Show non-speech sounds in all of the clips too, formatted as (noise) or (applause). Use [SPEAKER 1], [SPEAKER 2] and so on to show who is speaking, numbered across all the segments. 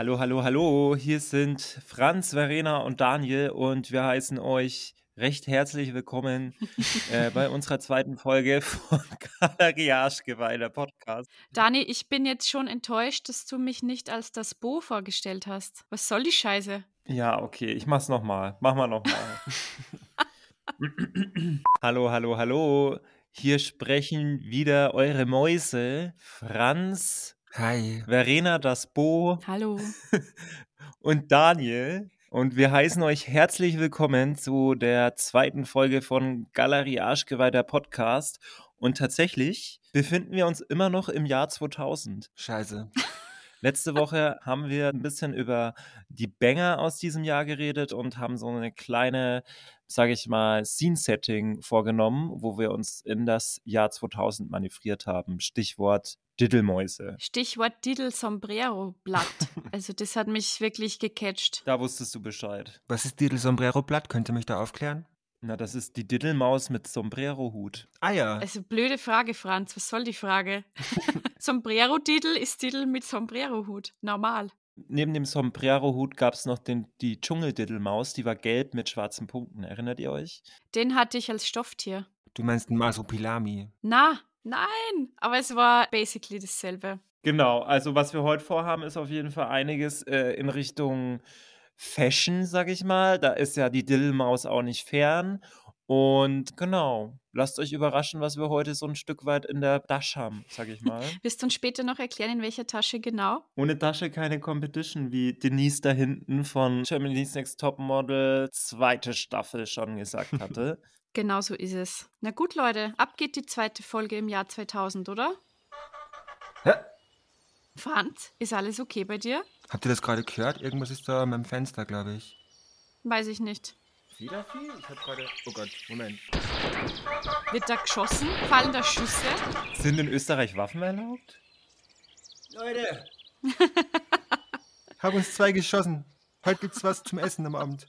[SPEAKER 1] Hallo, hallo, hallo. Hier sind Franz, Verena und Daniel und wir heißen euch recht herzlich willkommen (laughs) äh, bei unserer zweiten Folge von (laughs) Galerie Arschgeweih, der Podcast.
[SPEAKER 2] Dani, ich bin jetzt schon enttäuscht, dass du mich nicht als das Bo vorgestellt hast. Was soll die Scheiße?
[SPEAKER 1] Ja, okay, ich mach's nochmal. Mach mal nochmal. (laughs) hallo, hallo, hallo. Hier sprechen wieder eure Mäuse, Franz,
[SPEAKER 3] Hi.
[SPEAKER 1] Verena, das Bo
[SPEAKER 2] Hallo. (laughs)
[SPEAKER 1] und Daniel. Und wir heißen euch herzlich willkommen zu der zweiten Folge von Galerie Arschgeweih, der Podcast. Und tatsächlich befinden wir uns immer noch im Jahr 2000.
[SPEAKER 3] Scheiße.
[SPEAKER 1] Letzte Woche haben wir ein bisschen über die Banger aus diesem Jahr geredet und haben so eine kleine, sage ich mal, Scene-Setting vorgenommen, wo wir uns in das Jahr 2000 manövriert haben. Stichwort Diddelmäuse.
[SPEAKER 2] Stichwort Didel Sombrero Blatt. Also das hat mich wirklich gecatcht.
[SPEAKER 1] Da wusstest du Bescheid.
[SPEAKER 3] Was ist Didel Sombrero Blatt? Könnt ihr mich da aufklären?
[SPEAKER 1] Na, das ist die Diddelmaus mit Sombrero-Hut.
[SPEAKER 3] Ah ja.
[SPEAKER 2] Also blöde Frage, Franz. Was soll die Frage? (laughs) Sombrero-Didel ist Didel mit Sombrero-Hut. Normal.
[SPEAKER 1] Neben dem Sombrero-Hut gab es noch den, die Dschungeldiddelmaus, die war gelb mit schwarzen Punkten. Erinnert ihr euch?
[SPEAKER 2] Den hatte ich als Stofftier.
[SPEAKER 3] Du meinst einen Masopilami.
[SPEAKER 2] Na, nein. Aber es war basically dasselbe.
[SPEAKER 1] Genau, also was wir heute vorhaben, ist auf jeden Fall einiges äh, in Richtung Fashion, sag ich mal. Da ist ja die Diddelmaus auch nicht fern. Und genau, lasst euch überraschen, was wir heute so ein Stück weit in der Tasche haben, sag ich mal. (laughs)
[SPEAKER 2] Wirst du uns später noch erklären, in welcher Tasche genau?
[SPEAKER 1] Ohne Tasche keine Competition, wie Denise da hinten von Germany's Next Topmodel zweite Staffel schon gesagt (laughs) hatte.
[SPEAKER 2] Genau so ist es. Na gut, Leute, ab geht die zweite Folge im Jahr 2000, oder?
[SPEAKER 3] Hä?
[SPEAKER 2] Franz, ist alles okay bei dir?
[SPEAKER 3] Habt ihr das gerade gehört? Irgendwas ist da an meinem Fenster, glaube ich.
[SPEAKER 2] Weiß ich nicht.
[SPEAKER 3] Wieder viel? Ich habe gerade. Oh Gott, Moment.
[SPEAKER 2] Wird da geschossen? Fallen da Schüsse?
[SPEAKER 1] Sind in Österreich Waffen erlaubt?
[SPEAKER 3] Leute! (laughs) Hab uns zwei geschossen. Heute gibt's was zum Essen am Abend.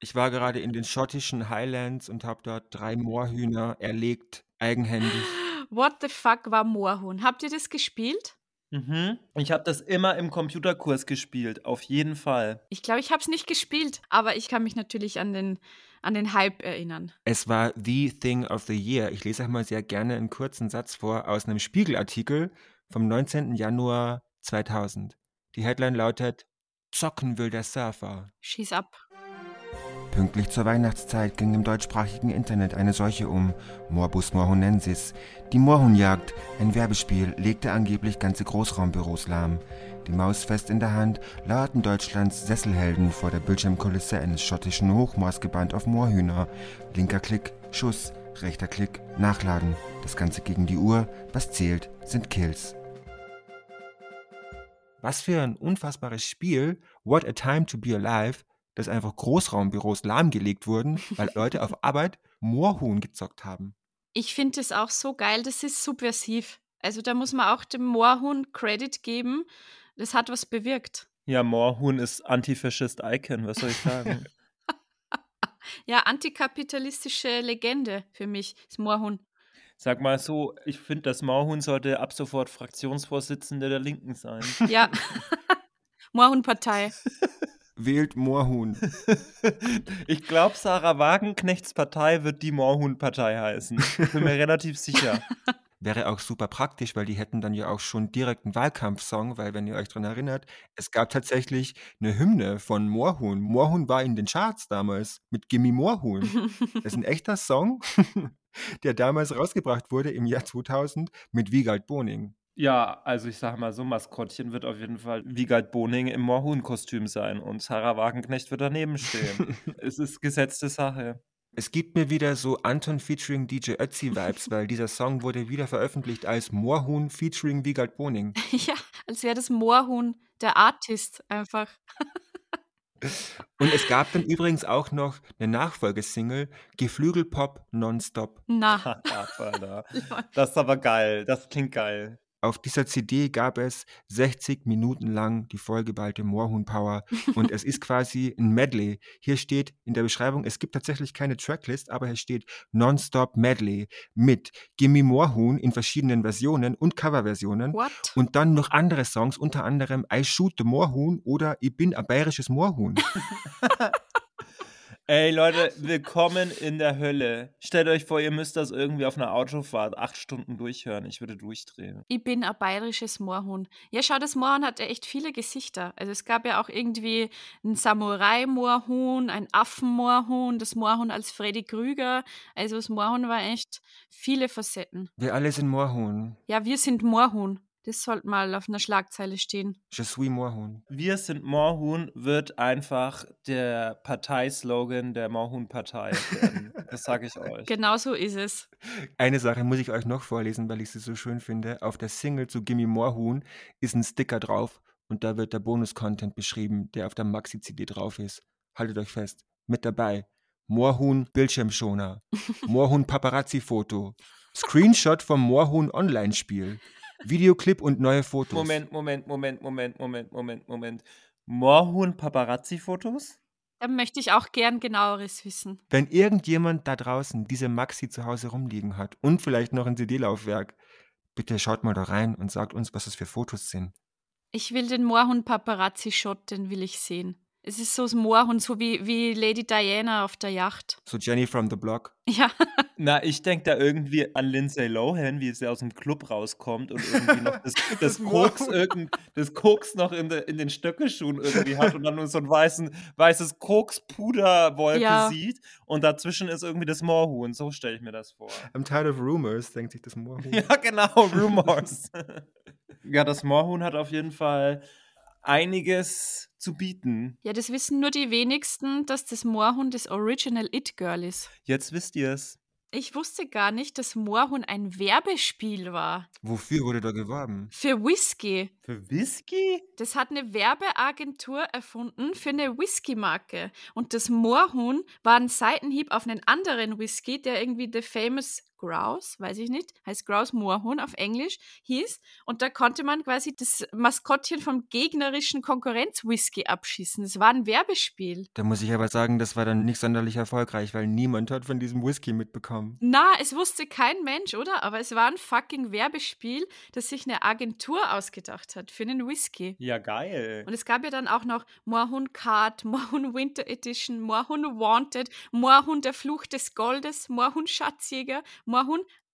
[SPEAKER 3] Ich war gerade in den schottischen Highlands und habe dort drei Moorhühner erlegt, eigenhändig.
[SPEAKER 2] What the fuck war Moorhuhn? Habt ihr das gespielt?
[SPEAKER 1] Mhm. Ich habe das immer im Computerkurs gespielt, auf jeden Fall.
[SPEAKER 2] Ich glaube, ich habe es nicht gespielt, aber ich kann mich natürlich an den, an den Hype erinnern.
[SPEAKER 3] Es war The Thing of the Year. Ich lese euch mal sehr gerne einen kurzen Satz vor aus einem Spiegelartikel vom 19. Januar 2000. Die Headline lautet: Zocken will der Surfer.
[SPEAKER 2] Schieß ab.
[SPEAKER 3] Pünktlich zur Weihnachtszeit ging im deutschsprachigen Internet eine Seuche um, Morbus morhunensis. Die Moorhuhnjagd, ein Werbespiel, legte angeblich ganze Großraumbüros lahm. Die Maus fest in der Hand lauerten Deutschlands Sesselhelden vor der Bildschirmkulisse eines schottischen Hochmoors gebannt auf Moorhühner. Linker Klick, Schuss, rechter Klick, Nachladen. Das Ganze gegen die Uhr, was zählt, sind Kills. Was für ein unfassbares Spiel, What a Time to Be Alive, dass einfach Großraumbüros lahmgelegt wurden, weil (laughs) Leute auf Arbeit Moorhuhn gezockt haben.
[SPEAKER 2] Ich finde es auch so geil, das ist subversiv. Also da muss man auch dem Moorhuhn Credit geben. Das hat was bewirkt.
[SPEAKER 1] Ja, Moorhuhn ist Antifaschist Icon, was soll ich sagen? (laughs)
[SPEAKER 2] Ja, antikapitalistische Legende für mich, das Moorhuhn.
[SPEAKER 1] Sag mal so, ich finde, das Moorhuhn sollte ab sofort Fraktionsvorsitzende der Linken sein.
[SPEAKER 2] Ja. (laughs) Moorhuhn-Partei.
[SPEAKER 3] Wählt Moorhuhn. (laughs)
[SPEAKER 1] Ich glaube, Sarah Wagenknechts Partei wird die Moorhuhn-Partei heißen. Bin mir (laughs) relativ sicher.
[SPEAKER 3] Wäre auch super praktisch, weil die hätten dann ja auch schon direkt einen Wahlkampfsong, weil wenn ihr euch dran erinnert, es gab tatsächlich eine Hymne von Moorhuhn. Moorhuhn war in den Charts damals mit Gimme Moorhuhn. Das ist ein echter Song, (laughs) der damals rausgebracht wurde im Jahr 2000 mit Wiegald Boning.
[SPEAKER 1] Ja, also ich sag mal so, Maskottchen wird auf jeden Fall Wiegald Boning im Moorhuhn-Kostüm sein und Sarah Wagenknecht wird daneben stehen. (laughs) es ist gesetzte Sache.
[SPEAKER 3] Es gibt mir wieder so Anton featuring DJ Ötzi-Vibes, weil dieser Song wurde wieder veröffentlicht als Moorhuhn featuring Wiegald Boning. (laughs)
[SPEAKER 2] Ja, als wäre das Moorhuhn der Artist einfach. (laughs)
[SPEAKER 3] Und es gab dann übrigens auch noch eine Nachfolgesingle, Geflügelpop Nonstop.
[SPEAKER 2] Na.
[SPEAKER 1] Das ist aber geil. Das klingt geil.
[SPEAKER 3] Auf dieser CD gab es 60 Minuten lang die vollgeballte Moorhuhn Power und es ist quasi ein Medley. Hier steht in der Beschreibung, es gibt tatsächlich keine Tracklist, aber hier steht Nonstop Medley mit Gimme Moorhuhn in verschiedenen Versionen und Coverversionen
[SPEAKER 2] What?
[SPEAKER 3] und dann noch andere Songs, unter anderem I Shoot the Moorhuhn oder Ich bin ein bayerisches Moorhuhn. (laughs)
[SPEAKER 1] Ey Leute, willkommen in der Hölle. Stellt euch vor, ihr müsst das irgendwie auf einer Autofahrt acht Stunden durchhören. Ich würde durchdrehen.
[SPEAKER 2] Ich bin ein bayerisches Moorhuhn. Ja, schau, das Moorhuhn hat ja echt viele Gesichter. Also es gab ja auch irgendwie ein Samurai-Moorhuhn, ein Affen-Moorhuhn, das Moorhuhn als Freddy Krüger. Also das Moorhuhn war echt viele Facetten.
[SPEAKER 3] Wir alle sind Moorhuhn.
[SPEAKER 2] Ja, wir sind Moorhuhn. Das sollte mal auf einer Schlagzeile stehen.
[SPEAKER 3] Je suis Moorhuhn.
[SPEAKER 1] Wir sind Moorhuhn wird einfach der Parteislogan der Moorhuhn-Partei werden. Das sage ich (laughs) euch.
[SPEAKER 2] Genau so ist es.
[SPEAKER 3] Eine Sache muss ich euch noch vorlesen, weil ich sie so schön finde. Auf der Single zu Gimme Moorhuhn ist ein Sticker drauf und da wird der Bonus-Content beschrieben, der auf der Maxi-CD drauf ist. Haltet euch fest. Mit dabei. Moorhuhn Bildschirmschoner. (laughs) Moorhuhn Paparazzi-Foto. Screenshot vom Moorhuhn Online-Spiel. Videoclip und neue Fotos.
[SPEAKER 1] Moment, Moment, Moment, Moment, Moment, Moment, Moment. Moorhuhn Paparazzi-Fotos?
[SPEAKER 2] Da möchte ich auch gern genaueres wissen.
[SPEAKER 3] Wenn irgendjemand da draußen diese Maxi zu Hause rumliegen hat und vielleicht noch ein CD-Laufwerk, bitte schaut mal da rein und sagt uns, was das für Fotos sind.
[SPEAKER 2] Ich will den Moorhuhn-Paparazzi-Shot, den will ich sehen. Es ist so das Moorhuhn, so wie, wie Lady Diana auf der Yacht.
[SPEAKER 3] So Jenny from the Block.
[SPEAKER 2] Ja, (laughs)
[SPEAKER 1] Na, ich denke da irgendwie an Lindsay Lohan, wie sie aus dem Club rauskommt und irgendwie noch das, (laughs) das, Koks, irgend, das Koks noch in, de, in den Stöckelschuhen irgendwie hat und dann nur so ein weißen, weißes Koks-Puderwolke
[SPEAKER 2] Ja.
[SPEAKER 1] sieht und dazwischen ist irgendwie das Moorhuhn. So stelle ich mir das vor.
[SPEAKER 3] I'm tired of rumors, denkt sich das Moorhuhn. (laughs)
[SPEAKER 1] Ja, genau, Rumors. ja, das Moorhuhn hat auf jeden Fall einiges zu bieten.
[SPEAKER 2] ja, das wissen nur die wenigsten, dass das Moorhuhn das Original It Girl ist.
[SPEAKER 1] Jetzt wisst ihr es.
[SPEAKER 2] Ich wusste gar nicht, dass Moorhuhn ein Werbespiel war.
[SPEAKER 3] Wofür wurde da geworben?
[SPEAKER 2] Für Whisky.
[SPEAKER 1] Für Whisky?
[SPEAKER 2] Das hat eine Werbeagentur erfunden für eine Whisky-Marke. Und das Moorhuhn war ein Seitenhieb auf einen anderen Whisky, der irgendwie The Famous Grouse, weiß ich nicht, heißt Grouse Moorhuhn auf Englisch, hieß. Und da konnte man quasi das Maskottchen vom gegnerischen Konkurrenz-Whisky abschießen. Das war ein Werbespiel.
[SPEAKER 3] Da muss ich aber sagen, das war dann nicht sonderlich erfolgreich, weil niemand hat von diesem Whisky mitbekommen.
[SPEAKER 2] Na, es wusste kein Mensch, oder? Aber es war ein fucking Werbespiel, das sich eine Agentur ausgedacht hat für einen Whisky.
[SPEAKER 1] Ja, geil.
[SPEAKER 2] Und es gab ja dann auch noch Moorhuhn Card, Moorhuhn Winter Edition, Moorhuhn Wanted, Moorhuhn der Fluch des Goldes, Moorhuhn Schatzjäger, Moorhuhn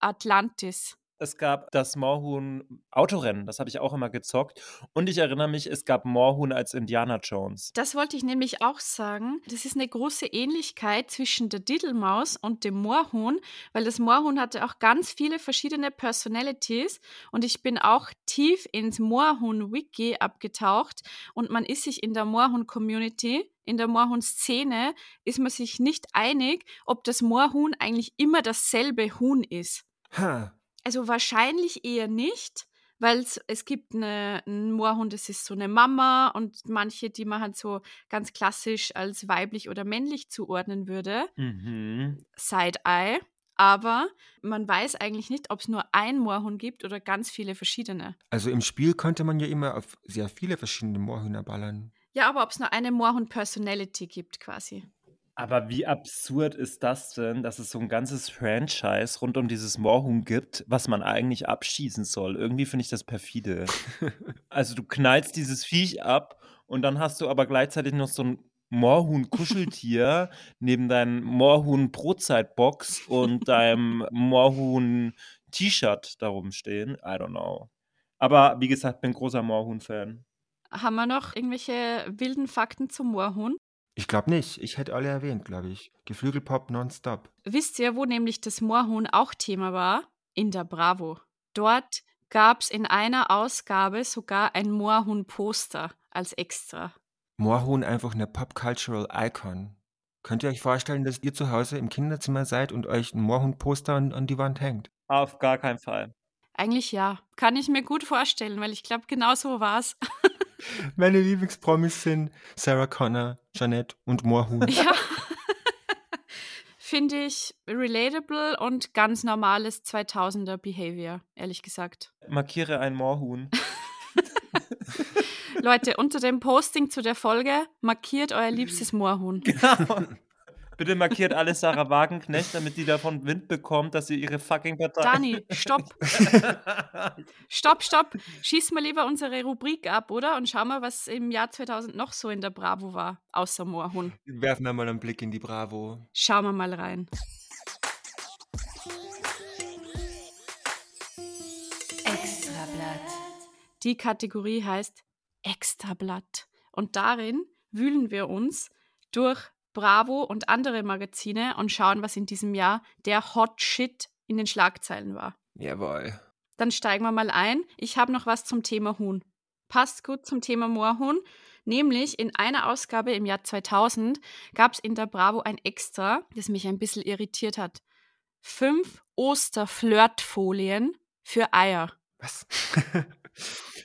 [SPEAKER 2] Atlantis.
[SPEAKER 1] Es gab das Moorhuhn Autorennen, das habe ich auch immer gezockt. Und ich erinnere mich, es gab Moorhuhn als Indiana Jones.
[SPEAKER 2] Das wollte ich nämlich auch sagen. Das ist eine große Ähnlichkeit zwischen der Diddlemaus und dem Moorhuhn, weil das Moorhuhn hatte auch ganz viele verschiedene Personalities und ich bin auch tief ins Moorhuhn-Wiki abgetaucht und man ist sich in der Moorhuhn-Community, in der Moorhuhn-Szene, ist man sich nicht einig, ob das Moorhuhn eigentlich immer dasselbe Huhn ist.
[SPEAKER 3] Ha,
[SPEAKER 2] Also wahrscheinlich eher nicht, weil es, gibt eine, einen Moorhund, das ist so eine Mama und manche, die man halt so ganz klassisch als weiblich oder männlich zuordnen würde.
[SPEAKER 1] Mhm.
[SPEAKER 2] Side-Eye. Aber man weiß eigentlich nicht, ob es nur ein Moorhuhn gibt oder ganz viele verschiedene.
[SPEAKER 3] also im Spiel konnte man ja immer auf sehr viele verschiedene Moorhühner ballern.
[SPEAKER 2] Ja, aber ob es nur eine Moorhund-Personality gibt quasi.
[SPEAKER 1] Aber wie absurd ist das denn, dass es so ein ganzes Franchise rund um dieses Moorhuhn gibt, was man eigentlich abschießen soll? Irgendwie finde ich das perfide. (laughs) also du knallst dieses Viech ab und dann hast du aber gleichzeitig noch so ein Moorhuhn-Kuscheltier (laughs) neben deinem Moorhuhn-Brotzeitbox und (laughs) deinem Moorhuhn-T-Shirt darum stehen. I don't know. Aber wie gesagt, bin großer Moorhuhn-Fan.
[SPEAKER 2] Haben wir noch irgendwelche wilden Fakten zum Moorhuhn?
[SPEAKER 3] Ich glaube nicht. Ich hätte alle erwähnt, glaube ich. Geflügelpop nonstop.
[SPEAKER 2] Wisst ihr, wo nämlich das Moorhuhn auch Thema war? In der Bravo. Dort gab es in einer Ausgabe sogar ein Moorhuhn-Poster als extra.
[SPEAKER 3] Moorhuhn einfach eine Pop-Cultural Icon. Könnt ihr euch vorstellen, dass ihr zu Hause im Kinderzimmer seid und euch ein Moorhuhn-Poster an, an die Wand hängt?
[SPEAKER 1] Auf gar keinen Fall.
[SPEAKER 2] Eigentlich ja. Kann ich mir gut vorstellen, weil ich glaube, genau so war es. (laughs) (laughs)
[SPEAKER 3] Meine Lieblingspromis sind Sarah Connor, Jeanette und Moorhuhn.
[SPEAKER 2] ja. finde ich relatable und ganz normales 2000er Behavior, ehrlich gesagt.
[SPEAKER 1] Markiere ein Moorhuhn. (laughs) (laughs)
[SPEAKER 2] Leute, unter dem Posting zu der Folge markiert euer liebstes Moorhuhn.
[SPEAKER 1] Genau. Bitte markiert alle Sarah Wagenknecht, damit die davon Wind bekommt, dass sie ihre fucking Partei.
[SPEAKER 2] Dani, stopp. (laughs) stopp, stopp. Schieß mal lieber unsere Rubrik ab, oder? Und schau mal, was im Jahr 2000 noch so in der Bravo war, außer Moorhuhn.
[SPEAKER 3] Werfen wir mal einen Blick in die Bravo.
[SPEAKER 2] Schauen wir mal rein.
[SPEAKER 4] Extrablatt.
[SPEAKER 2] Die Kategorie heißt Extrablatt. Und darin wühlen wir uns durch Bravo und andere Magazine und schauen, was in diesem Jahr der Hot Shit in den Schlagzeilen war.
[SPEAKER 3] Jawohl.
[SPEAKER 2] Dann steigen wir mal ein. Ich habe noch was zum Thema Huhn. Passt gut zum Thema Moorhuhn. Nämlich in einer Ausgabe im Jahr 2000 gab es in der Bravo ein Extra, das mich ein bisschen irritiert hat. Fünf Osterflirtfolien für Eier.
[SPEAKER 3] Was? (laughs)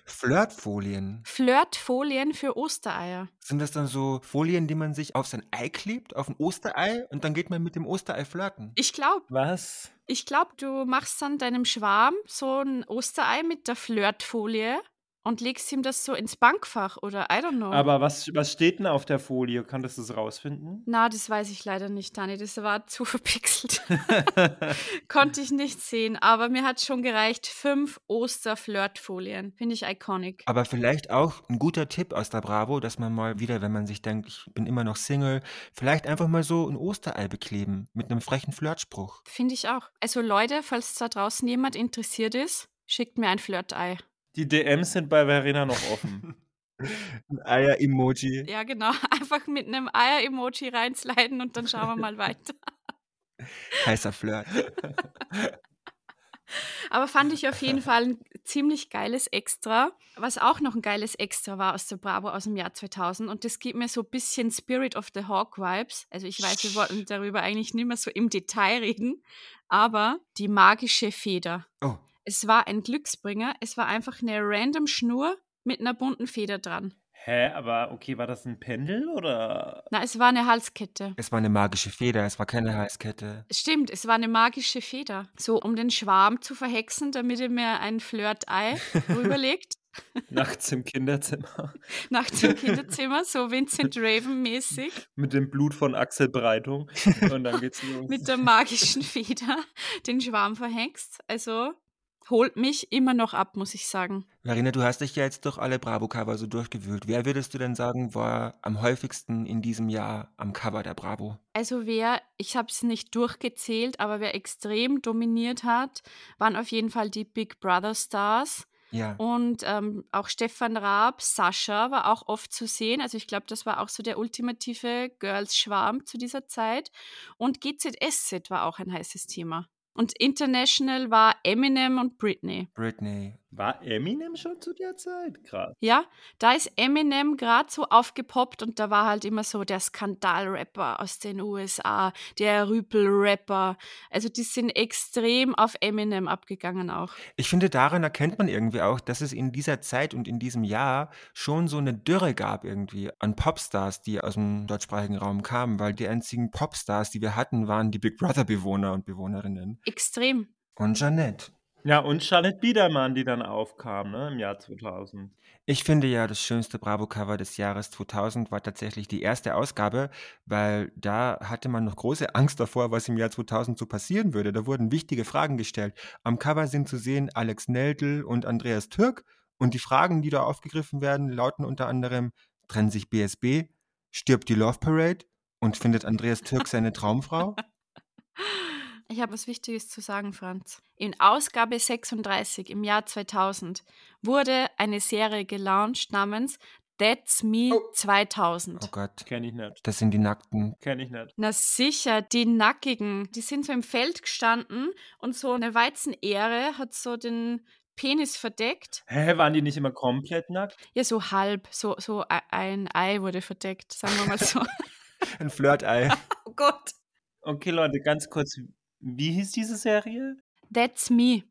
[SPEAKER 3] Flirtfolien.
[SPEAKER 2] Flirtfolien für Ostereier.
[SPEAKER 3] Sind das dann so Folien, die man sich auf sein Ei klebt, auf ein Osterei und dann geht man mit dem Osterei flirten?
[SPEAKER 2] Ich glaube,
[SPEAKER 1] Was?
[SPEAKER 2] ich glaube, du machst dann deinem Schwarm so ein Osterei mit der Flirtfolie und legst ihm das so ins Bankfach oder I don't know.
[SPEAKER 1] Aber was, was steht denn auf der Folie? Kannst du das rausfinden?
[SPEAKER 2] Na, das weiß ich leider nicht, Dani. Das war zu (laughs) verpixelt. (laughs) Konnte ich nicht sehen. Aber mir hat schon gereicht. Fünf Osterflirtfolien. Finde ich iconic.
[SPEAKER 3] Aber vielleicht auch ein guter Tipp aus der Bravo, dass man mal wieder, wenn man sich denkt, ich bin immer noch Single, vielleicht einfach mal so ein Osterei bekleben mit einem frechen Flirtspruch.
[SPEAKER 2] Finde ich auch. Also Leute, falls da draußen jemand interessiert ist, schickt mir ein Flirtei.
[SPEAKER 1] Die DMs sind bei Verena noch offen. (laughs)
[SPEAKER 3] Ein Eier-Emoji.
[SPEAKER 2] Ja, genau. (laughs) Einfach mit einem Eier-Emoji reinsliden und dann schauen wir mal weiter.
[SPEAKER 3] Heißer Flirt. (laughs)
[SPEAKER 2] Aber fand ich auf jeden Fall ein ziemlich geiles Extra. Was auch noch ein geiles Extra war aus der Bravo aus dem Jahr 2000. Und das gibt mir so ein bisschen Spirit of the Hawk Vibes. Also ich weiß, wir wollten darüber eigentlich nicht mehr so im Detail reden. Aber die magische Feder.
[SPEAKER 3] Oh,
[SPEAKER 2] Es war ein Glücksbringer. Es war einfach eine random Schnur mit einer bunten Feder dran.
[SPEAKER 1] Hä, aber okay, war das ein Pendel oder?
[SPEAKER 2] Na, es war eine Halskette.
[SPEAKER 3] es war eine magische Feder, es war keine Halskette.
[SPEAKER 2] Stimmt, es war eine magische Feder. So, um den Schwarm zu verhexen, damit er mir ein Flirt-Ei (laughs) rüberlegt.
[SPEAKER 1] Nachts im Kinderzimmer. (laughs)
[SPEAKER 2] Nachts im Kinderzimmer, so Vincent Raven-mäßig,
[SPEAKER 1] Mit dem Blut von Axel Breitung. Und dann geht's (laughs) los.
[SPEAKER 2] mit der magischen Feder den Schwarm verhext. Also holt mich immer noch ab, muss ich sagen.
[SPEAKER 3] Marina, du hast dich ja jetzt durch alle Bravo-Cover so durchgewühlt. Wer würdest du denn sagen, war am häufigsten in diesem Jahr am Cover der Bravo?
[SPEAKER 2] Also wer, ich habe es nicht durchgezählt, aber wer extrem dominiert hat, waren auf jeden Fall die Big Brother Stars.
[SPEAKER 3] Ja.
[SPEAKER 2] Und ähm, auch Stefan Raab, Sascha war auch oft zu sehen. Also ich glaube, das war auch so der ultimative Girls-Schwarm zu dieser Zeit. Und GZSZ war auch ein heißes Thema. Und international war Eminem und Britney.
[SPEAKER 3] Britney.
[SPEAKER 1] War Eminem schon zu der Zeit? Krass.
[SPEAKER 2] Ja, da ist Eminem gerade so aufgepoppt und da war halt immer so der Skandalrapper aus den USA, der Rüpel-Rapper. Also die sind extrem auf Eminem abgegangen auch.
[SPEAKER 3] Ich finde, daran erkennt man irgendwie auch, dass es in dieser Zeit und in diesem Jahr schon so eine Dürre gab irgendwie an Popstars, die aus dem deutschsprachigen Raum kamen, weil die einzigen Popstars, die wir hatten, waren die Big Brother-Bewohner und Bewohnerinnen.
[SPEAKER 2] Extrem.
[SPEAKER 3] Und Jeanette.
[SPEAKER 1] Ja, und Charlotte Biedermann, die dann aufkam, ne, im Jahr 2000.
[SPEAKER 3] Ich finde ja, das schönste Bravo-Cover des Jahres 2000 war tatsächlich die erste Ausgabe, weil da hatte man noch große Angst davor, was im Jahr 2000 so passieren würde. Da wurden wichtige Fragen gestellt. Am Cover sind zu sehen Alex Neldl und Andreas Türk und die Fragen, die da aufgegriffen werden, lauten unter anderem, trennen sich BSB, stirbt die Love Parade und findet Andreas Türk seine Traumfrau? (laughs)
[SPEAKER 2] Ich habe was Wichtiges zu sagen, Franz. In Ausgabe 36 im Jahr 2000 wurde eine Serie gelauncht namens That's Me
[SPEAKER 3] Oh.
[SPEAKER 2] 2000.
[SPEAKER 3] Oh Gott,
[SPEAKER 1] Kenn ich nicht.
[SPEAKER 3] das sind die Nackten.
[SPEAKER 1] Kenn ich nicht.
[SPEAKER 2] Na sicher, die Nackigen, die sind so im Feld gestanden und so eine Weizenähre hat so den Penis verdeckt.
[SPEAKER 1] Hä, waren die nicht immer komplett nackt?
[SPEAKER 2] Ja, so halb, so, so e- ein Ei wurde verdeckt, sagen wir mal so. (laughs)
[SPEAKER 3] Ein Flirtei. (laughs)
[SPEAKER 2] oh Gott.
[SPEAKER 1] Okay, Leute, ganz kurz. Wie hieß diese Serie?
[SPEAKER 2] That's Me.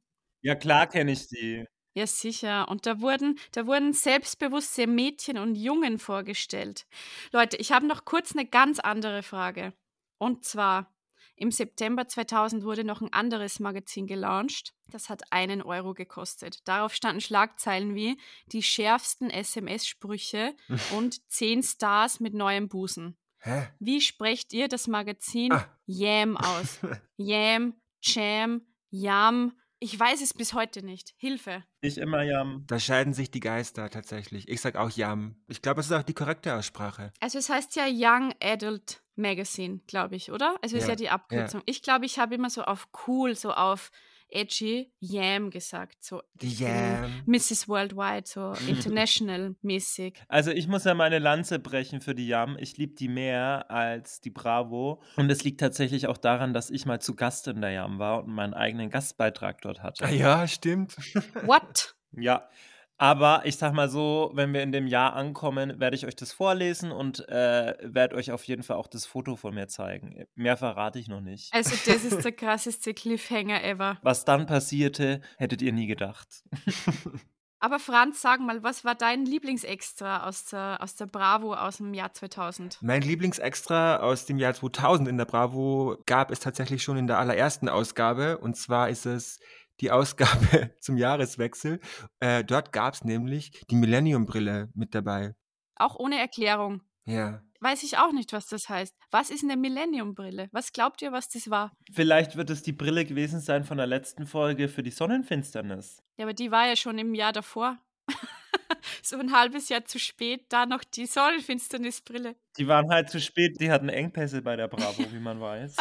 [SPEAKER 1] Ja, klar kenne ich die.
[SPEAKER 2] Ja, sicher. Und da wurden, da wurden selbstbewusste Mädchen und Jungen vorgestellt. Leute, ich habe noch kurz eine ganz andere Frage. Und zwar, Im September 2000 wurde noch ein anderes Magazin gelauncht. Das hat einen Euro gekostet. Darauf standen Schlagzeilen wie die schärfsten SMS-Sprüche (laughs) und zehn Stars mit neuem Busen.
[SPEAKER 3] Hä?
[SPEAKER 2] Wie sprecht ihr das Magazin
[SPEAKER 3] Ah.
[SPEAKER 2] Yam (laughs) aus? Yam, Jam, Yam. Ich weiß es bis heute nicht. Hilfe.
[SPEAKER 1] Ich immer ja.
[SPEAKER 3] Da scheiden sich die Geister tatsächlich. Ich sag auch Yam. Ich glaube, es ist auch die korrekte Aussprache.
[SPEAKER 2] Also es heißt ja Young Adult Magazine, glaube ich, oder? Also ist
[SPEAKER 3] Ja,
[SPEAKER 2] ja die Abkürzung. Ich glaube, ich habe immer so auf cool, so auf edgy Yam gesagt. So
[SPEAKER 3] Yam.
[SPEAKER 2] Mrs. Worldwide, so (laughs) international-mäßig.
[SPEAKER 1] Also ich muss ja meine Lanze brechen für die Yam. Ich liebe die mehr als die Bravo. Und es liegt tatsächlich auch daran, dass ich mal zu Gast in der Yam war und meinen eigenen Gastbeitrag dort hatte.
[SPEAKER 3] Ah, ja, stimmt.
[SPEAKER 2] What? (laughs)
[SPEAKER 1] Ja. Aber ich sag mal so, wenn wir in dem Jahr ankommen, werde ich euch das vorlesen und äh, werde euch auf jeden Fall auch das Foto von mir zeigen. Mehr verrate ich noch nicht.
[SPEAKER 2] Also das ist der krasseste Cliffhanger ever. (laughs)
[SPEAKER 1] Was dann passierte, hättet ihr nie gedacht. (laughs)
[SPEAKER 2] Aber Franz, sag mal, was war dein Lieblingsextra aus der, aus der Bravo aus dem Jahr 2000?
[SPEAKER 3] Mein Lieblingsextra aus dem Jahr 2000 in der Bravo gab es tatsächlich schon in der allerersten Ausgabe. Und zwar ist es die Ausgabe (laughs) zum Jahreswechsel. Äh, dort gab es nämlich die Millennium-Brille mit dabei.
[SPEAKER 2] Auch ohne Erklärung.
[SPEAKER 3] Ja.
[SPEAKER 2] Weiß ich auch nicht, was das heißt. Was ist eine Millennium-Brille? Was glaubt ihr, was das war?
[SPEAKER 1] Vielleicht wird es die Brille gewesen sein von der letzten Folge für die Sonnenfinsternis.
[SPEAKER 2] Ja, aber die war ja schon im Jahr davor. So ein halbes Jahr zu spät, da noch die Sonnenfinsternisbrille.
[SPEAKER 1] Die waren halt zu spät, die hatten Engpässe bei der Bravo, wie man weiß.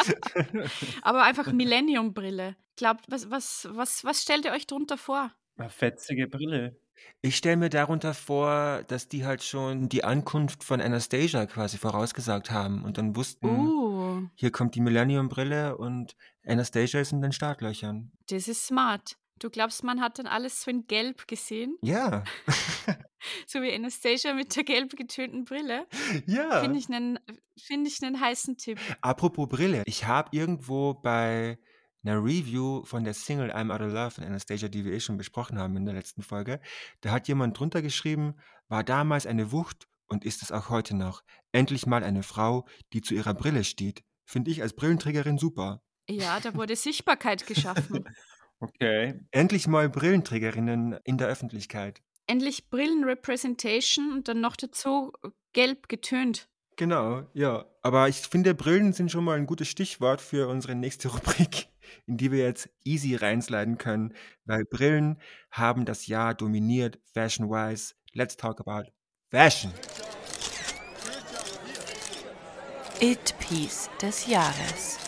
[SPEAKER 1] (laughs)
[SPEAKER 2] Aber einfach Millennium-Brille. Glaubt, was, was, was, was stellt ihr euch drunter vor?
[SPEAKER 1] Eine fetzige Brille.
[SPEAKER 3] Ich stelle mir darunter vor, dass die halt schon die Ankunft von Anastasia quasi vorausgesagt haben und dann wussten,
[SPEAKER 2] Uh,
[SPEAKER 3] hier kommt die Millennium-Brille und Anastasia ist in den Startlöchern.
[SPEAKER 2] das ist smart. Du glaubst, man hat dann alles so in Gelb gesehen?
[SPEAKER 3] Ja, (laughs)
[SPEAKER 2] So wie Anastasia mit der gelb getönten Brille?
[SPEAKER 3] ja.
[SPEAKER 2] Finde ich einen find ich einen heißen Tipp.
[SPEAKER 3] Apropos Brille, ich habe irgendwo bei einer Review von der Single I'm Out of Love von Anastasia, die wir eh schon besprochen haben in der letzten Folge, da hat jemand drunter geschrieben, war damals eine Wucht und ist es auch heute noch. Endlich mal eine Frau, die zu ihrer Brille steht. Finde ich als Brillenträgerin super.
[SPEAKER 2] Ja, da wurde Sichtbarkeit geschaffen. (laughs)
[SPEAKER 1] Okay.
[SPEAKER 3] Endlich mal Brillenträgerinnen in der Öffentlichkeit.
[SPEAKER 2] Endlich Brillenrepresentation und dann noch dazu gelb getönt.
[SPEAKER 3] Genau, ja. Aber ich finde, Brillen sind schon mal ein gutes Stichwort für unsere nächste (laughs) Rubrik, in die wir jetzt easy reinsliden können, weil Brillen haben das Jahr dominiert, fashion-wise. Let's talk about fashion.
[SPEAKER 4] It-Piece des Jahres.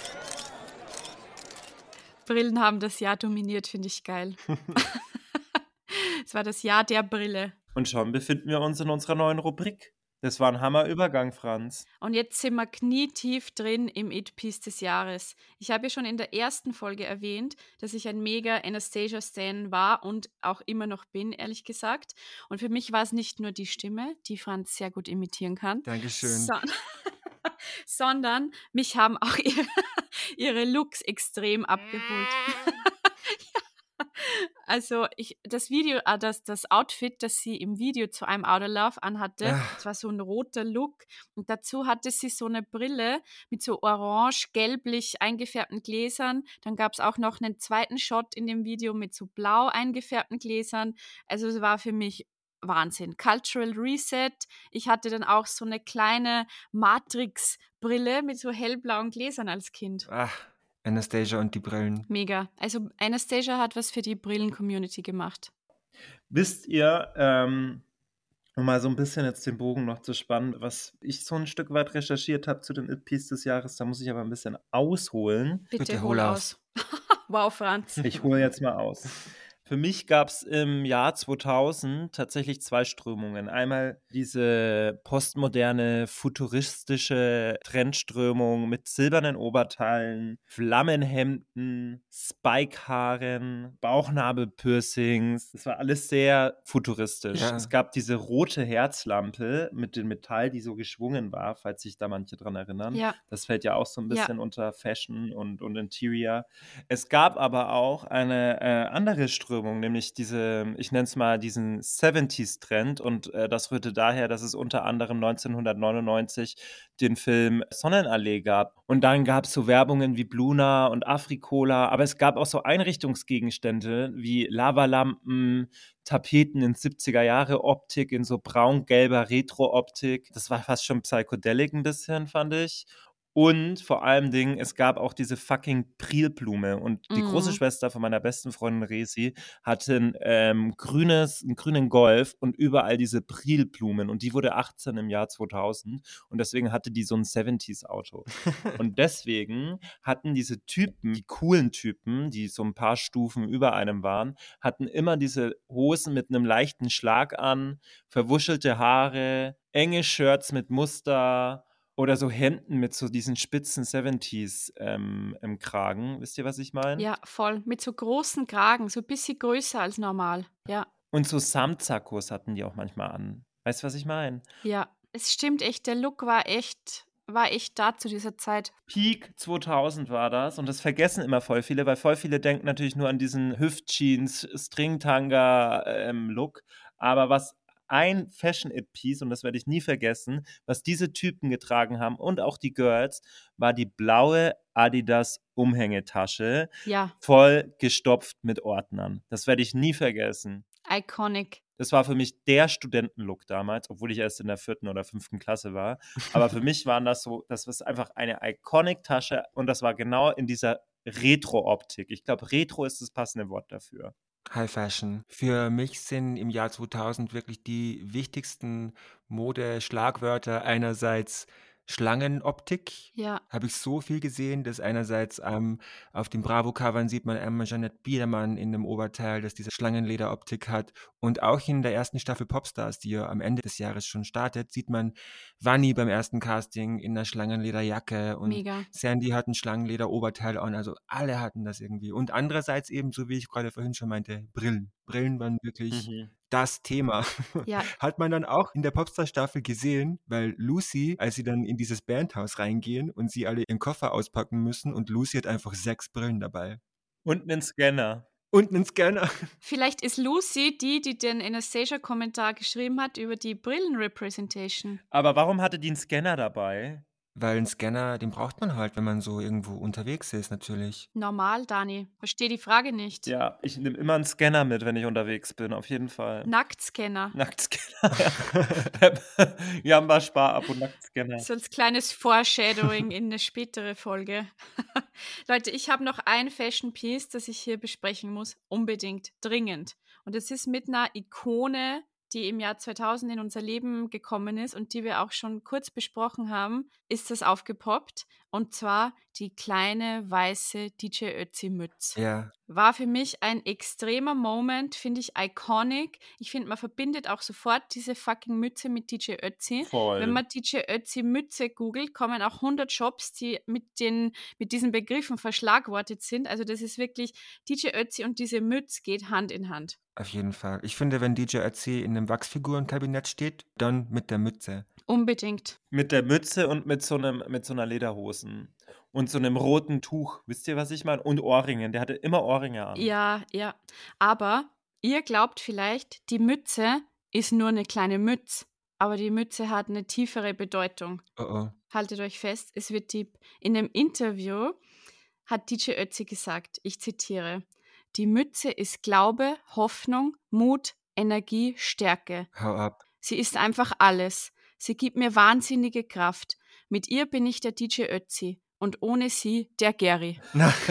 [SPEAKER 2] Brillen haben das Jahr dominiert, finde ich geil. (laughs) (laughs) es war das Jahr der Brille.
[SPEAKER 1] Und schon befinden wir uns in unserer neuen Rubrik. Das war ein Hammerübergang, Franz.
[SPEAKER 2] Und jetzt sind wir knietief drin im It-Piece des Jahres. Ich habe ja schon in der ersten Folge erwähnt, dass ich ein mega Anastasia-Stan war und auch immer noch bin, ehrlich gesagt. Und für mich war es nicht nur die Stimme, die Franz sehr gut imitieren kann,
[SPEAKER 3] Dankeschön.
[SPEAKER 2] son sondern mich haben auch (laughs) ihre, ihre Looks extrem abgeholt. Ja. (laughs) Also ich, das Video, äh, das, das Outfit, das sie im Video zu einem Outer Love anhatte,
[SPEAKER 3] Ah.
[SPEAKER 2] das war so ein roter Look und dazu hatte sie so eine Brille mit so orange-gelblich eingefärbten Gläsern. Dann gab es auch noch einen zweiten Shot in dem Video mit so blau eingefärbten Gläsern. Also es war für mich Wahnsinn. Cultural Reset. Ich hatte dann auch so eine kleine Matrix-Brille mit so hellblauen Gläsern als Kind.
[SPEAKER 3] Ach, Anastasia und die Brillen.
[SPEAKER 2] Mega. Also Anastasia hat was für die Brillen-Community gemacht.
[SPEAKER 1] Wisst ihr, ähm, um mal so ein bisschen jetzt den Bogen noch zu spannen, was ich so ein Stück weit recherchiert habe zu den It-Piece des Jahres, da muss ich aber ein bisschen ausholen.
[SPEAKER 2] Bitte,
[SPEAKER 3] Bitte
[SPEAKER 2] hol
[SPEAKER 3] hol
[SPEAKER 2] aus. (laughs) wow, Franz.
[SPEAKER 1] Ich hole jetzt mal aus. Für mich gab es im Jahr 2000 tatsächlich zwei Strömungen. Einmal diese postmoderne, futuristische Trendströmung mit silbernen Oberteilen, Flammenhemden, Spikehaaren, Bauchnabelpiercings. Das war alles sehr futuristisch.
[SPEAKER 3] Ja.
[SPEAKER 1] Es gab diese rote Herzlampe mit dem Metall, die so geschwungen war, falls sich da manche dran erinnern.
[SPEAKER 2] Ja,
[SPEAKER 1] Das fällt ja auch so ein
[SPEAKER 2] Ja.
[SPEAKER 1] bisschen unter Fashion und, und Interior. Es gab aber auch eine äh, andere Strömung, Strömung, nämlich diese, ich nenne es mal diesen 70s-Trend. Und äh, das rührte daher, dass es unter anderem 1999 den Film Sonnenallee gab. Und dann gab es so Werbungen wie Bluna und Afrikola, aber es gab auch so Einrichtungsgegenstände wie Lavalampen, Tapeten in 70er Jahre Optik, in so braun-gelber Retro-Optik. Das war fast schon psychedelic ein bisschen, fand ich. Und vor allem Dingen, es gab auch diese fucking Prilblume. Und die
[SPEAKER 2] Mhm.
[SPEAKER 1] große Schwester von meiner besten Freundin Resi hatte ein ähm, grünes, einen grünen Golf und überall diese Prilblumen. Und die wurde 18 im Jahr 2000. Und deswegen hatte die so ein 70s-Auto. (laughs) und deswegen hatten diese Typen, die coolen Typen, die so ein paar Stufen über einem waren, hatten immer diese Hosen mit einem leichten Schlag an, verwuschelte Haare, enge Shirts mit Muster oder so Hemden mit so diesen spitzen 70s ähm, im Kragen. Wisst ihr, was ich meine?
[SPEAKER 2] Ja, voll. Mit so großen Kragen, so ein bisschen größer als normal. Ja,
[SPEAKER 1] Und so Samtsackos hatten die auch manchmal an. Weißt du, was ich meine?
[SPEAKER 2] ja. Es stimmt echt, der Look war echt, war echt da zu dieser Zeit.
[SPEAKER 1] Peak 2000 war das und das vergessen immer voll viele, weil voll viele denken natürlich nur an diesen Hüftjeans, Stringtanga-Look. aber was ein Fashion-It-Piece, und das werde ich nie vergessen, was diese Typen getragen haben und auch die Girls, war die blaue Adidas Umhängetasche,
[SPEAKER 2] Ja,
[SPEAKER 1] voll gestopft mit Ordnern. Das werde ich nie vergessen.
[SPEAKER 2] iconic.
[SPEAKER 1] Das war für mich der Studentenlook damals, obwohl ich erst in der vierten oder fünften Klasse war. Aber für mich waren das so, das ist einfach eine Iconic-Tasche und das war genau in dieser Retro-Optik. Ich glaube, Retro ist das passende Wort dafür.
[SPEAKER 3] High Fashion. Für mich sind im Jahr 2000 wirklich die wichtigsten Modeschlagwörter einerseits Schlangenoptik.
[SPEAKER 2] Ja,
[SPEAKER 3] Habe ich so viel gesehen, dass einerseits ähm, auf den Bravo-Covern sieht man einmal Jeanette Biedermann in dem Oberteil, das diese Schlangenlederoptik hat. Und auch in der ersten Staffel Popstars, die ja am Ende des Jahres schon startet, sieht man Vanni beim ersten Casting in einer Schlangenlederjacke und
[SPEAKER 2] mega.
[SPEAKER 3] Sandy hat ein Schlangenleder-Oberteil an, also alle hatten das irgendwie. Und andererseits eben, so wie ich gerade vorhin schon meinte, Brillen. Brillen waren wirklich
[SPEAKER 1] Mhm.
[SPEAKER 3] das Thema.
[SPEAKER 2] Ja, (laughs)
[SPEAKER 3] Hat man dann auch in der Popstar-Staffel gesehen, weil Lucy, als sie dann in dieses Bandhaus reingehen und sie alle ihren Koffer auspacken müssen und Lucy hat einfach sechs Brillen dabei.
[SPEAKER 1] Und einen Scanner.
[SPEAKER 3] Und einen Scanner. (laughs)
[SPEAKER 2] vielleicht ist Lucy die, die den Anastasia-Kommentar geschrieben hat über die Brillenrepresentation.
[SPEAKER 1] Aber warum hatte die einen Scanner dabei?
[SPEAKER 3] Weil einen Scanner, den braucht man halt, wenn man so irgendwo unterwegs ist, natürlich.
[SPEAKER 2] Normal, Dani. Verstehe die Frage nicht.
[SPEAKER 1] Ja, ich nehme immer einen Scanner mit, wenn ich unterwegs bin, auf jeden Fall.
[SPEAKER 2] Nacktscanner.
[SPEAKER 1] Nacktscanner. (laughs) Jamba Spar ab und Nacktscanner.
[SPEAKER 2] So als kleines Foreshadowing in eine spätere Folge. (laughs) Leute, ich habe noch ein Fashion Piece, das ich hier besprechen muss. Unbedingt, dringend. Und es ist mit einer Ikone, die im Jahr 2000 in unser Leben gekommen ist und die wir auch schon kurz besprochen haben, ist das aufgepoppt. Und zwar die kleine weiße DJ Ötzi Mütze.
[SPEAKER 3] Ja,
[SPEAKER 2] War für mich ein extremer Moment, finde ich iconic. Ich finde, man verbindet auch sofort diese fucking Mütze mit DJ Ötzi.
[SPEAKER 1] Voll.
[SPEAKER 2] Wenn man DJ Ötzi Mütze googelt, kommen auch 100 Shops, die mit, den, mit diesen Begriffen verschlagwortet sind. Also das ist wirklich, DJ Ötzi und diese Mütze geht Hand in Hand.
[SPEAKER 3] auf jeden Fall. Ich finde, wenn DJ Ötzi in einem Wachsfigurenkabinett steht, dann mit der Mütze.
[SPEAKER 2] Unbedingt.
[SPEAKER 1] Mit der Mütze und mit so, einem, mit so einer Lederhosen. Und so einem roten Tuch. Wisst ihr, was ich meine? Und Ohrringen. Der hatte immer Ohrringe an.
[SPEAKER 2] Ja, ja. Aber ihr glaubt vielleicht, die Mütze ist nur eine kleine Mütze. Aber die Mütze hat eine tiefere Bedeutung.
[SPEAKER 3] Oh oh.
[SPEAKER 2] haltet euch fest, es wird die, in dem Interview hat DJ Ötzi gesagt, ich zitiere, die Mütze ist Glaube, Hoffnung, Mut, Energie, Stärke.
[SPEAKER 3] Hau ab.
[SPEAKER 2] Sie ist einfach alles. Sie gibt mir wahnsinnige Kraft. Mit ihr bin ich der DJ Ötzi und ohne sie der Gary. (laughs)
[SPEAKER 3] Na, (laughs)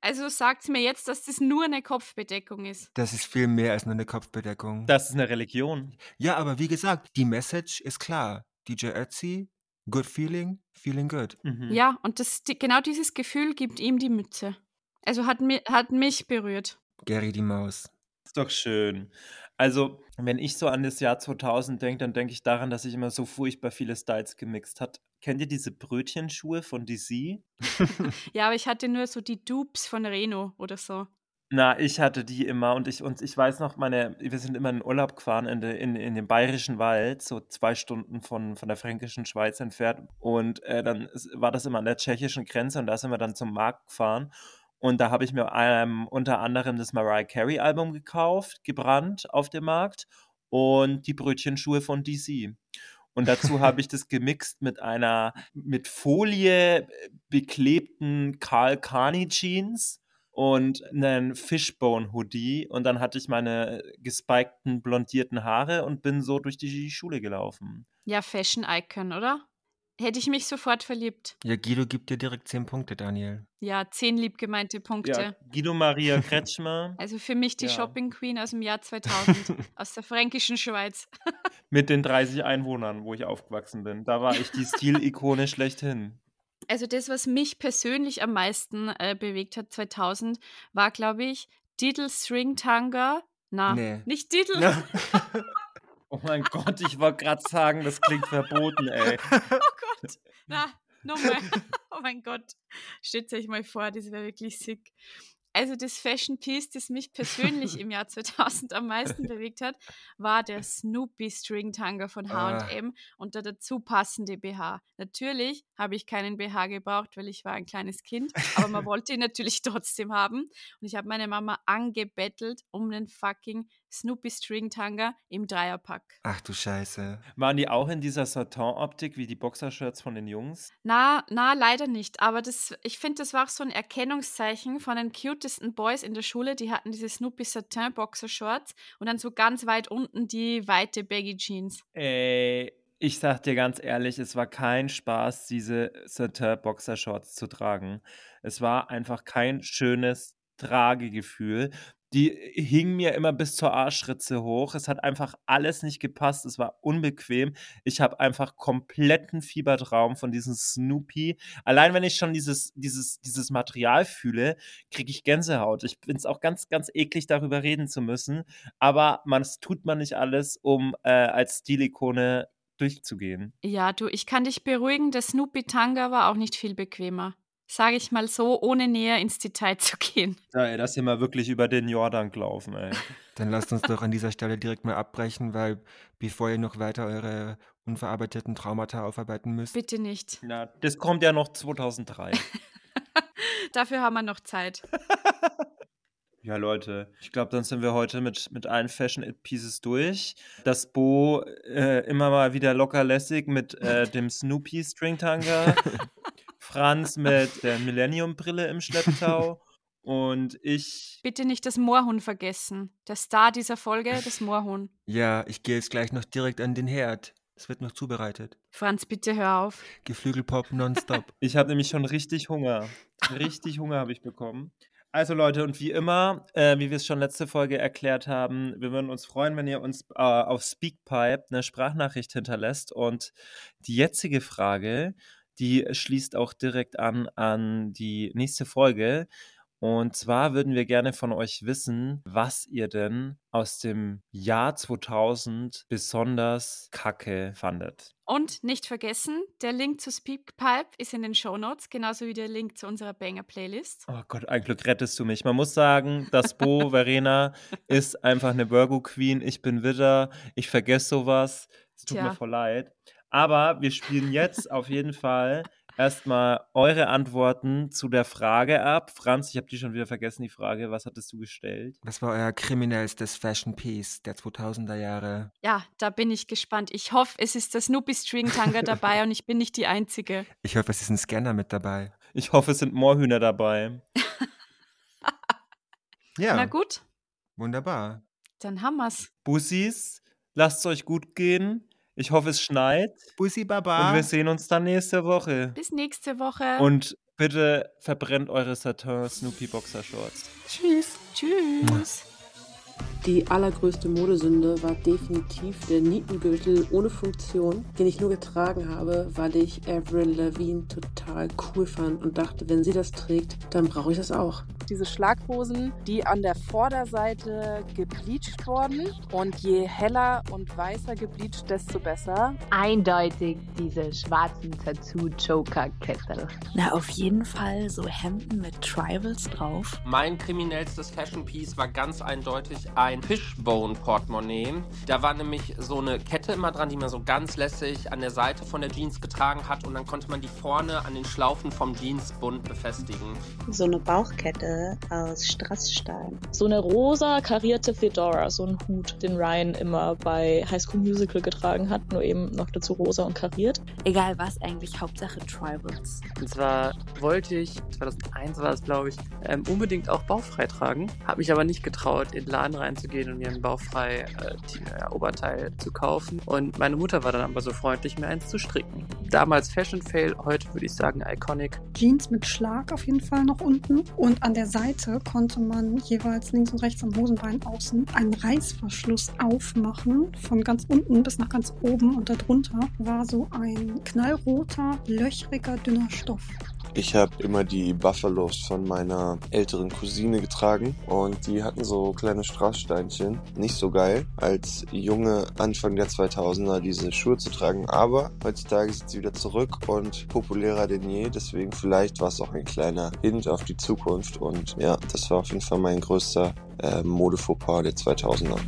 [SPEAKER 2] Also sagt mir jetzt, dass das nur eine Kopfbedeckung ist.
[SPEAKER 3] das ist viel mehr als nur eine Kopfbedeckung.
[SPEAKER 1] Das ist eine Religion.
[SPEAKER 3] Ja, aber wie gesagt, die Message ist klar. DJ Ötzi, good feeling, feeling good.
[SPEAKER 1] Mhm.
[SPEAKER 2] Ja, und das, die, genau dieses Gefühl gibt ihm die Mütze. Also hat, mi, hat mich berührt.
[SPEAKER 3] Gary die Maus.
[SPEAKER 1] Doch schön. Also, wenn ich so an das Jahr 2000 denke, dann denke ich daran, dass ich immer so furchtbar viele Styles gemixt hat. Kennt ihr diese Brötchenschuhe von DC? (laughs)
[SPEAKER 2] Ja, aber ich hatte nur so die Dupes von Reno oder so.
[SPEAKER 1] Na, ich hatte die immer und ich und ich weiß noch, meine wir sind immer in Urlaub gefahren in de in in den Bayerischen Wald, so zwei Stunden von von der fränkischen Schweiz entfernt und, äh, dann war das immer an der tschechischen Grenze und da sind wir dann zum Markt gefahren und da habe ich mir, ähm, unter anderem das Mariah Carey Album gekauft, gebrannt auf dem Markt und die Brötchenschuhe von DC. Und dazu (laughs) habe ich das gemixt mit einer mit Folie beklebten Karl Kani Jeans und einen Fishbone Hoodie und dann hatte ich meine gespikten blondierten Haare und bin so durch die Schule gelaufen.
[SPEAKER 2] Ja, Fashion Icon, oder? Hätte ich mich sofort verliebt.
[SPEAKER 3] Ja, Guido gibt dir direkt zehn Punkte, Daniel.
[SPEAKER 2] Ja, zehn liebgemeinte Punkte. Ja,
[SPEAKER 1] Guido Maria (laughs) Kretschmer.
[SPEAKER 2] Also für mich die ja. Shopping Queen aus dem Jahr 2000, (laughs) aus der fränkischen Schweiz. (laughs)
[SPEAKER 1] Mit den 30 Einwohnern, wo ich aufgewachsen bin. Da war ich die Stilikone schlechthin.
[SPEAKER 2] Also das, was mich persönlich am meisten äh, bewegt hat 2000, war, glaube ich, Diddle String Tanga. Na, nee. nicht Diddle.
[SPEAKER 1] Oh mein Gott, ich wollte gerade sagen, das klingt verboten, (laughs) ey.
[SPEAKER 2] oh Gott. Na, (laughs) nochmal. (laughs) Oh mein Gott. Stellt euch mal vor, das wäre wirklich sick. Also das Fashion Piece, das mich persönlich im Jahr 2000 am meisten bewegt hat, war der Snoopy String Tanga von H&M ah. und der dazu passende BH. Natürlich habe ich keinen BH gebraucht, weil ich war ein kleines Kind, aber man wollte ihn natürlich trotzdem haben und ich habe meine Mama angebettelt um einen fucking Snoopy String Tanga im Dreierpack.
[SPEAKER 3] Ach du Scheiße.
[SPEAKER 1] Waren die auch in dieser Satin-Optik wie die Boxershirts von den Jungs?
[SPEAKER 2] Na, na, leider nicht. Aber das, ich finde, das war auch so ein Erkennungszeichen von den cutesten Boys in der Schule. Die hatten diese Snoopy Satin Boxershorts und dann so ganz weit unten die weite Baggy Jeans.
[SPEAKER 1] Ey, ich sag dir ganz ehrlich, es war kein Spaß, diese Satin Boxershorts zu tragen. Es war einfach kein schönes Tragegefühl. Die hing mir immer bis zur Arschritze hoch. Es hat einfach alles nicht gepasst. Es war unbequem. Ich habe einfach kompletten Fiebertraum von diesem Snoopy. Allein wenn ich schon dieses, dieses, dieses Material fühle, kriege ich Gänsehaut. Ich finde es auch ganz, ganz eklig, darüber reden zu müssen. Aber man, tut man nicht alles, um äh, als Stilikone durchzugehen.
[SPEAKER 2] Ja, du, ich kann dich beruhigen, der Snoopy Tanga war auch nicht viel bequemer sage ich mal so, ohne näher ins Detail zu gehen.
[SPEAKER 1] Ja, ey, das ist immer wirklich über den Jordan gelaufen, ey.
[SPEAKER 3] Dann lasst uns doch an dieser Stelle direkt mal abbrechen, weil bevor ihr noch weiter eure unverarbeiteten Traumata aufarbeiten müsst.
[SPEAKER 2] Bitte nicht.
[SPEAKER 1] Na, das kommt ja noch 2003. (laughs)
[SPEAKER 2] Dafür haben wir noch Zeit. (laughs)
[SPEAKER 1] Ja, Leute, ich glaube, dann sind wir heute mit, mit allen Fashion Pieces durch. Das Bo äh, immer mal wieder locker lässig mit äh, dem Snoopy Stringtanga. (laughs) Franz mit der Millennium-Brille im Schlepptau und ich.
[SPEAKER 2] Bitte nicht das Moorhuhn vergessen. Der Star dieser Folge, das Moorhuhn.
[SPEAKER 3] Ja, ich gehe jetzt gleich noch direkt an den Herd. Es wird noch zubereitet.
[SPEAKER 2] Franz, bitte hör auf.
[SPEAKER 3] Geflügelpop nonstop. (laughs)
[SPEAKER 1] ich habe nämlich schon richtig Hunger. Richtig Hunger habe ich bekommen. Also Leute, und wie immer, äh, wie wir es schon letzte Folge erklärt haben, wir würden uns freuen, wenn ihr uns äh, auf Speakpipe eine Sprachnachricht hinterlässt. Und die jetzige Frage die schließt auch direkt an an die nächste Folge. Und zwar würden wir gerne von euch wissen, was ihr denn aus dem Jahr 2000 besonders kacke fandet.
[SPEAKER 2] Und nicht vergessen, der Link zu Speakpipe ist in den Show Notes, genauso wie der Link zu unserer Banger-Playlist.
[SPEAKER 1] Oh Gott, ein Glück rettest du mich. Man muss sagen, das Bo (laughs) Verena ist einfach eine Virgo Queen. Ich bin Widder. Ich vergesse sowas. Es tut Tja. mir voll leid. Aber wir spielen jetzt auf jeden Fall erstmal eure Antworten zu der Frage ab. Franz, ich habe die schon wieder vergessen, die Frage. Was hattest du gestellt?
[SPEAKER 3] Was war euer kriminellstes Fashion Piece der 2000er Jahre?
[SPEAKER 2] Ja, da bin ich gespannt. Ich hoffe, es ist der Snoopy String Tanga dabei (laughs) und ich bin nicht die Einzige.
[SPEAKER 3] Ich hoffe, es ist ein Scanner mit dabei.
[SPEAKER 1] Ich hoffe, es sind Moorhühner dabei. (laughs)
[SPEAKER 3] ja.
[SPEAKER 2] Na gut.
[SPEAKER 3] Wunderbar.
[SPEAKER 2] Dann haben wir's.
[SPEAKER 1] Bussis, lasst es euch gut gehen. Ich hoffe, es schneit.
[SPEAKER 3] Bussi Baba.
[SPEAKER 1] Und wir sehen uns dann nächste Woche.
[SPEAKER 2] Bis nächste Woche.
[SPEAKER 1] Und bitte verbrennt eure Satin Snoopy Boxer Shorts.
[SPEAKER 2] Tschüss. Tschüss.
[SPEAKER 4] Die allergrößte Modesünde war definitiv der Nietengürtel ohne Funktion, den ich nur getragen habe, weil ich Avril Lavigne total cool fand und dachte, wenn sie das trägt, dann brauche ich das auch. Diese Schlaghosen, die an der Vorderseite gebleached wurden. Und je heller und weißer gebleached, desto besser.
[SPEAKER 5] Eindeutig diese schwarzen Tattoo-Joker-Kettel.
[SPEAKER 6] Na, auf jeden Fall so Hemden mit Tribals drauf.
[SPEAKER 7] Mein kriminellstes Fashion Piece war ganz eindeutig ein Fishbone-Portemonnaie. Da war nämlich so eine Kette immer dran, die man so ganz lässig an der Seite von der Jeans getragen hat und dann konnte man die vorne an den Schlaufen vom Jeansbund befestigen.
[SPEAKER 8] So eine Bauchkette aus Strassstein.
[SPEAKER 9] So eine rosa karierte Fedora, so ein Hut, den Ryan immer bei High School Musical getragen hat, nur eben noch dazu rosa und kariert.
[SPEAKER 6] Egal was eigentlich, Hauptsache Tribals.
[SPEAKER 10] Und zwar wollte ich, 2001 war es glaube ich, ähm, unbedingt auch bauchfrei tragen, habe mich aber nicht getraut, in den Laden reinzugehen und mir ein bauchfrei äh, Oberteil zu kaufen. Und meine Mutter war dann aber so freundlich, mir eins zu stricken. Damals Fashion Fail, heute würde ich sagen Iconic.
[SPEAKER 11] Jeans mit Schlag auf jeden Fall noch unten und an der Seite konnte man jeweils links und rechts am Hosenbein außen einen Reißverschluss aufmachen, von ganz unten bis nach ganz oben und darunter war so ein knallroter, löchriger, dünner Stoff.
[SPEAKER 12] Ich habe immer die Buffalos von meiner älteren Cousine getragen und die hatten so kleine Strasssteinchen. Nicht so geil, als Junge Anfang der 2000er diese Schuhe zu tragen, aber heutzutage sind sie wieder zurück und populärer denn je. Deswegen vielleicht war es auch ein kleiner Hint auf die Zukunft und ja, das war auf jeden Fall mein größter äh, Modefauxpas der 2000er.